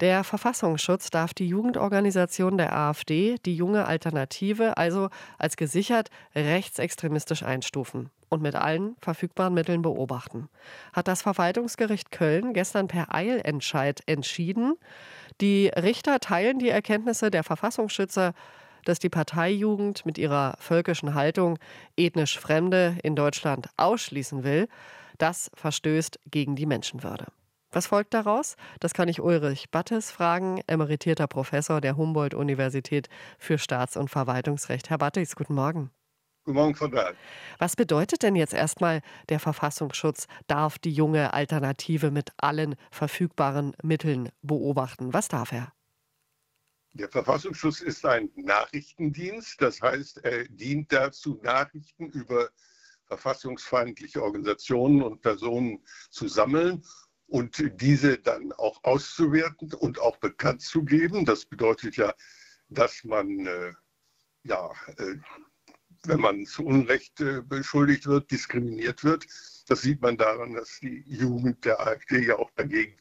Der Verfassungsschutz darf die Jugendorganisation der AfD, die junge Alternative, also als gesichert rechtsextremistisch einstufen und mit allen verfügbaren Mitteln beobachten. Hat das Verwaltungsgericht Köln gestern per Eilentscheid entschieden. Die Richter teilen die Erkenntnisse der Verfassungsschützer, dass die Parteijugend mit ihrer völkischen Haltung ethnisch Fremde in Deutschland ausschließen will. Das verstößt gegen die Menschenwürde. Was folgt daraus? Das kann ich Ulrich Battes fragen, emeritierter Professor der Humboldt-Universität für Staats- und Verwaltungsrecht. Herr Battes, guten Morgen. Guten Morgen, Frau Dahl. Was bedeutet denn jetzt erstmal, der Verfassungsschutz darf die junge Alternative mit allen verfügbaren Mitteln beobachten? Was darf er? Der Verfassungsschutz ist ein Nachrichtendienst, das heißt, er dient dazu, Nachrichten über verfassungsfeindliche Organisationen und Personen zu sammeln und diese dann auch auszuwerten und auch bekannt zu geben. Das bedeutet ja, dass man, äh, ja, äh, wenn man zu Unrecht äh, beschuldigt wird, diskriminiert wird. Das sieht man daran, dass die Jugend der AfD ja auch dagegen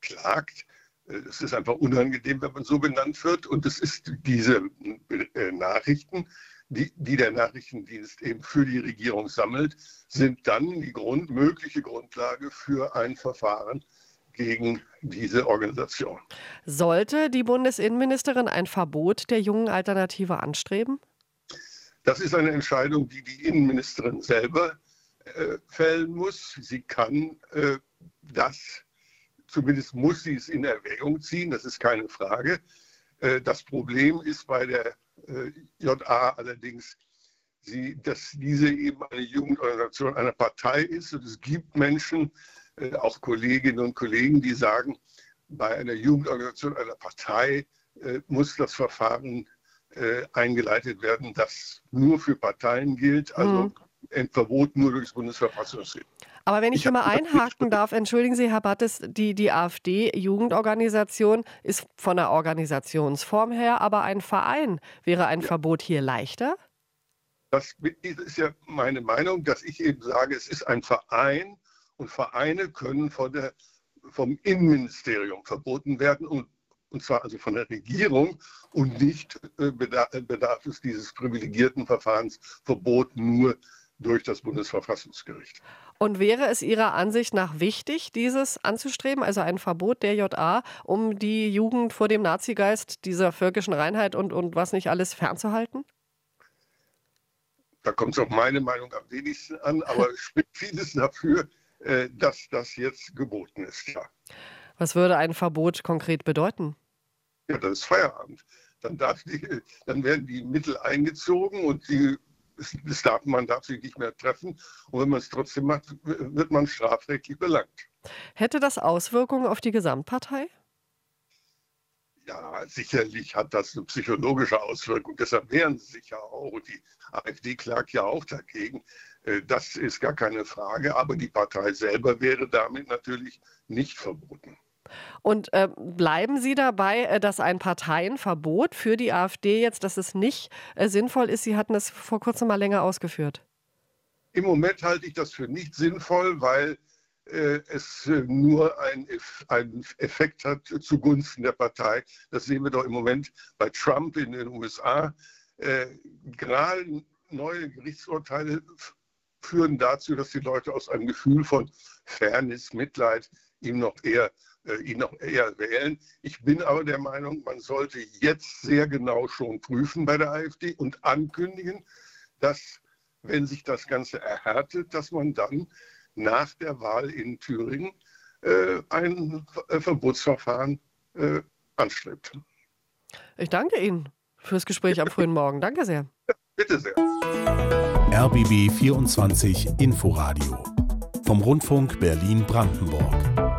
klagt. Äh, es ist einfach unangenehm, wenn man so benannt wird. Und es ist diese äh, Nachrichten, die, die, der Nachrichtendienst eben für die Regierung sammelt, sind dann die Grund, mögliche Grundlage für ein Verfahren gegen diese Organisation. Sollte die Bundesinnenministerin ein Verbot der jungen Alternative anstreben? Das ist eine Entscheidung, die die Innenministerin selber äh, fällen muss. Sie kann äh, das, zumindest muss sie es in Erwägung ziehen, das ist keine Frage. Äh, das Problem ist bei der JA allerdings, sie, dass diese eben eine Jugendorganisation einer Partei ist. Und es gibt Menschen, äh, auch Kolleginnen und Kollegen, die sagen, bei einer Jugendorganisation einer Partei äh, muss das Verfahren eingeleitet werden, das nur für Parteien gilt, also mhm. ein Verbot nur durchs Bundesverfassungsgericht. Aber wenn ich, ich hier mal einhaken darf, entschuldigen Sie, Herr Battes, die, die AfD-Jugendorganisation ist von der Organisationsform her aber ein Verein. Wäre ein ja. Verbot hier leichter? Das ist ja meine Meinung, dass ich eben sage, es ist ein Verein und Vereine können von der, vom Innenministerium verboten werden und, und zwar also von der Regierung und nicht äh, bedarf, bedarf es dieses privilegierten Verfahrens Verbot nur durch das Bundesverfassungsgericht. Und wäre es Ihrer Ansicht nach wichtig, dieses anzustreben, also ein Verbot der JA, um die Jugend vor dem Nazigeist, dieser völkischen Reinheit und, und was nicht alles fernzuhalten? Da kommt es auf meine Meinung am wenigsten an, aber es spricht vieles dafür, äh, dass das jetzt geboten ist. Ja. Was würde ein Verbot konkret bedeuten? Ja, das ist Feierabend. Dann, die, dann werden die Mittel eingezogen und die das darf, man darf sich nicht mehr treffen. Und wenn man es trotzdem macht, wird man strafrechtlich belangt. Hätte das Auswirkungen auf die Gesamtpartei? Ja, sicherlich hat das eine psychologische Auswirkung. Deshalb wehren sie sich ja auch. Die AfD klagt ja auch dagegen. Äh, das ist gar keine Frage. Aber die Partei selber wäre damit natürlich nicht verboten. Und äh, bleiben Sie dabei, äh, dass ein Parteienverbot für die AfD jetzt, dass es nicht äh, sinnvoll ist? Sie hatten es vor kurzem mal länger ausgeführt. Im Moment halte ich das für nicht sinnvoll, weil äh, es äh, nur einen Effekt hat zugunsten der Partei. Das sehen wir doch im Moment bei Trump in den USA. Äh, gerade neue Gerichtsurteile führen dazu, dass die Leute aus einem Gefühl von Fairness, Mitleid ihm noch eher ihn noch eher wählen. Ich bin aber der Meinung, man sollte jetzt sehr genau schon prüfen bei der AfD und ankündigen, dass, wenn sich das Ganze erhärtet, dass man dann nach der Wahl in Thüringen äh, ein äh, Verbotsverfahren äh, anstrebt. Ich danke Ihnen fürs Gespräch am frühen Morgen. Danke sehr. Bitte sehr. RBB 24 Inforadio vom Rundfunk Berlin-Brandenburg.